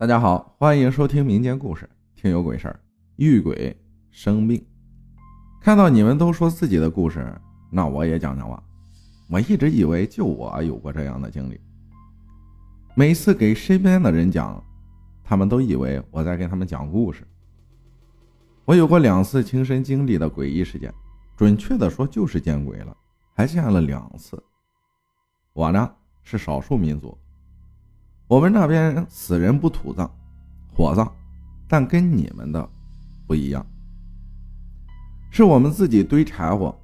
大家好，欢迎收听民间故事，听有鬼事儿，遇鬼生病。看到你们都说自己的故事，那我也讲讲吧。我一直以为就我有过这样的经历，每次给身边的人讲，他们都以为我在跟他们讲故事。我有过两次亲身经历的诡异事件，准确的说就是见鬼了，还见了两次。我呢是少数民族。我们那边死人不土葬，火葬，但跟你们的不一样，是我们自己堆柴火。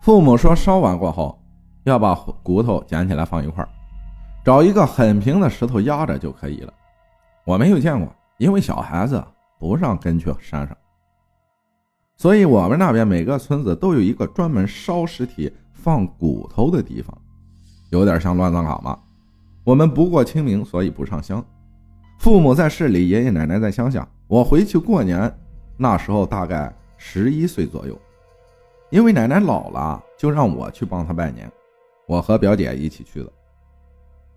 父母说烧完过后要把骨头捡起来放一块儿找一个很平的石头压着就可以了。我没有见过，因为小孩子不让跟去山上，所以我们那边每个村子都有一个专门烧尸体、放骨头的地方，有点像乱葬岗吧。我们不过清明，所以不上香。父母在市里，爷爷奶奶在乡下。我回去过年，那时候大概十一岁左右。因为奶奶老了，就让我去帮她拜年。我和表姐一起去的。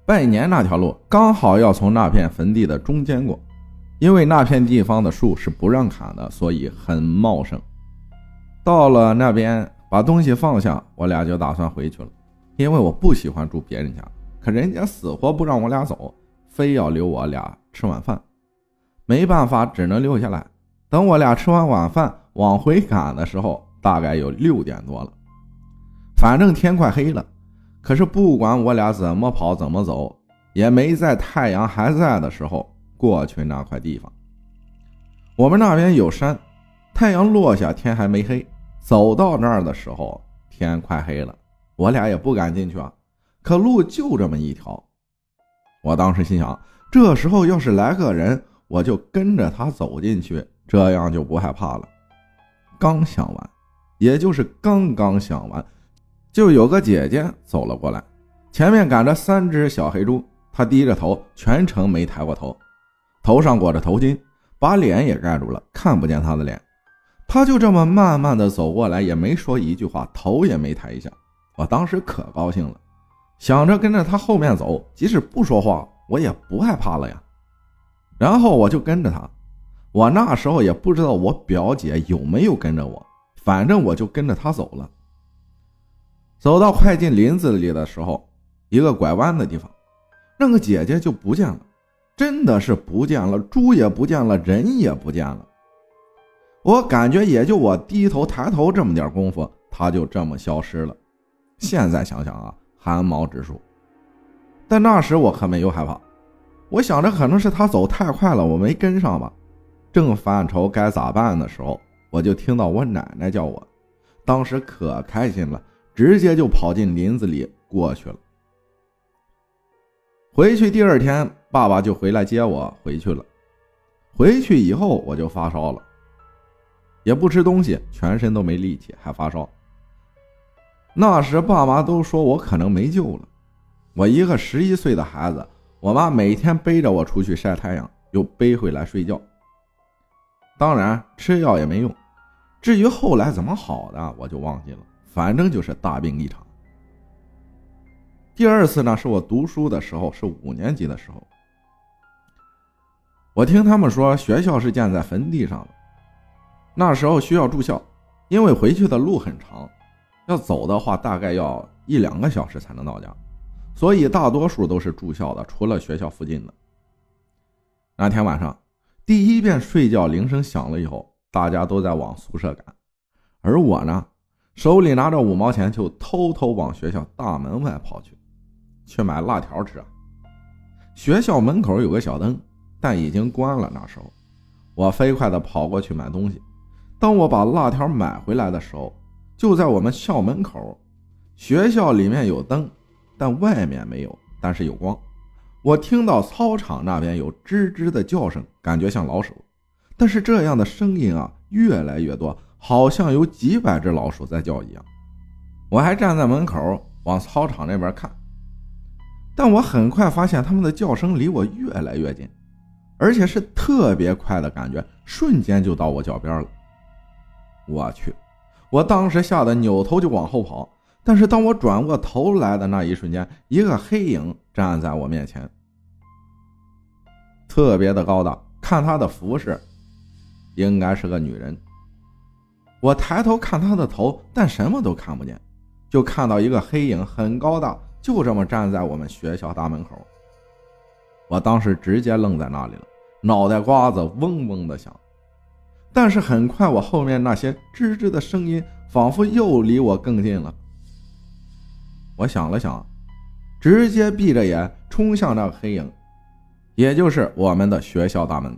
拜年那条路刚好要从那片坟地的中间过，因为那片地方的树是不让砍的，所以很茂盛。到了那边，把东西放下，我俩就打算回去了，因为我不喜欢住别人家。可人家死活不让我俩走，非要留我俩吃晚饭，没办法，只能留下来。等我俩吃完晚饭往回赶的时候，大概有六点多了。反正天快黑了，可是不管我俩怎么跑怎么走，也没在太阳还在的时候过去那块地方。我们那边有山，太阳落下天还没黑，走到那儿的时候天快黑了，我俩也不敢进去啊。可路就这么一条，我当时心想，这时候要是来个人，我就跟着他走进去，这样就不害怕了。刚想完，也就是刚刚想完，就有个姐姐走了过来，前面赶着三只小黑猪，她低着头，全程没抬过头，头上裹着头巾，把脸也盖住了，看不见她的脸。她就这么慢慢的走过来，也没说一句话，头也没抬一下。我当时可高兴了。想着跟着他后面走，即使不说话，我也不害怕了呀。然后我就跟着他，我那时候也不知道我表姐有没有跟着我，反正我就跟着他走了。走到快进林子里的时候，一个拐弯的地方，那个姐姐就不见了，真的是不见了，猪也不见了，人也不见了。我感觉也就我低头抬头这么点功夫，她就这么消失了。现在想想啊。汗毛直竖，但那时我可没有害怕，我想着可能是他走太快了，我没跟上吧。正犯愁该咋办的时候，我就听到我奶奶叫我，当时可开心了，直接就跑进林子里过去了。回去第二天，爸爸就回来接我回去了。回去以后我就发烧了，也不吃东西，全身都没力气，还发烧。那时爸妈都说我可能没救了，我一个十一岁的孩子，我妈每天背着我出去晒太阳，又背回来睡觉。当然吃药也没用，至于后来怎么好的，我就忘记了，反正就是大病一场。第二次呢，是我读书的时候，是五年级的时候，我听他们说学校是建在坟地上的，那时候需要住校，因为回去的路很长。要走的话，大概要一两个小时才能到家，所以大多数都是住校的，除了学校附近的。那天晚上，第一遍睡觉铃声响了以后，大家都在往宿舍赶，而我呢，手里拿着五毛钱，就偷偷往学校大门外跑去，去买辣条吃。学校门口有个小灯，但已经关了。那时候，我飞快地跑过去买东西。当我把辣条买回来的时候，就在我们校门口，学校里面有灯，但外面没有，但是有光。我听到操场那边有吱吱的叫声，感觉像老鼠，但是这样的声音啊越来越多，好像有几百只老鼠在叫一样。我还站在门口往操场那边看，但我很快发现他们的叫声离我越来越近，而且是特别快的感觉，瞬间就到我脚边了。我去！我当时吓得扭头就往后跑，但是当我转过头来的那一瞬间，一个黑影站在我面前。特别的高大，看她的服饰，应该是个女人。我抬头看她的头，但什么都看不见，就看到一个黑影很高大，就这么站在我们学校大门口。我当时直接愣在那里了，脑袋瓜子嗡嗡的响。但是很快，我后面那些吱吱的声音仿佛又离我更近了。我想了想，直接闭着眼冲向那个黑影，也就是我们的学校大门。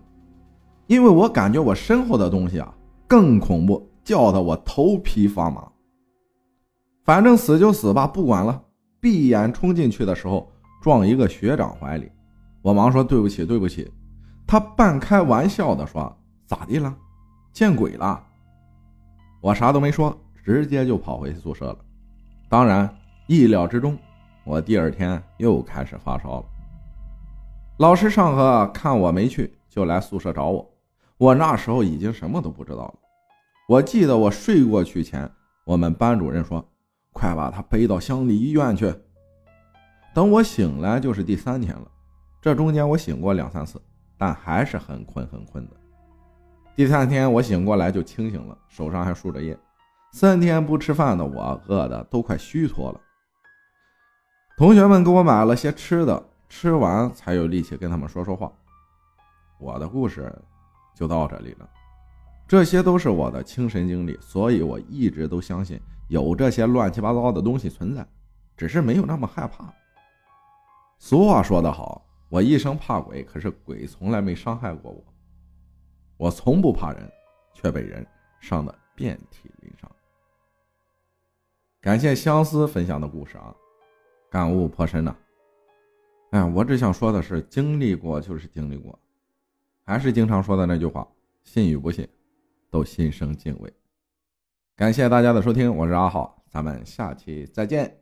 因为我感觉我身后的东西啊更恐怖，叫得我头皮发麻。反正死就死吧，不管了。闭眼冲进去的时候，撞一个学长怀里，我忙说对不起，对不起。他半开玩笑的说：“咋地了？”见鬼了！我啥都没说，直接就跑回宿舍了。当然，意料之中，我第二天又开始发烧了。老师上课看我没去，就来宿舍找我。我那时候已经什么都不知道了。我记得我睡过去前，我们班主任说：“快把他背到乡里医院去。”等我醒来，就是第三天了。这中间我醒过两三次，但还是很困很困的。第三天我醒过来就清醒了，手上还输着液。三天不吃饭的我饿的都快虚脱了。同学们给我买了些吃的，吃完才有力气跟他们说说话。我的故事就到这里了。这些都是我的亲身经历，所以我一直都相信有这些乱七八糟的东西存在，只是没有那么害怕。俗话说得好，我一生怕鬼，可是鬼从来没伤害过我。我从不怕人，却被人伤得遍体鳞伤。感谢相思分享的故事啊，感悟颇深呐。哎，我只想说的是，经历过就是经历过，还是经常说的那句话：信与不信，都心生敬畏。感谢大家的收听，我是阿浩，咱们下期再见。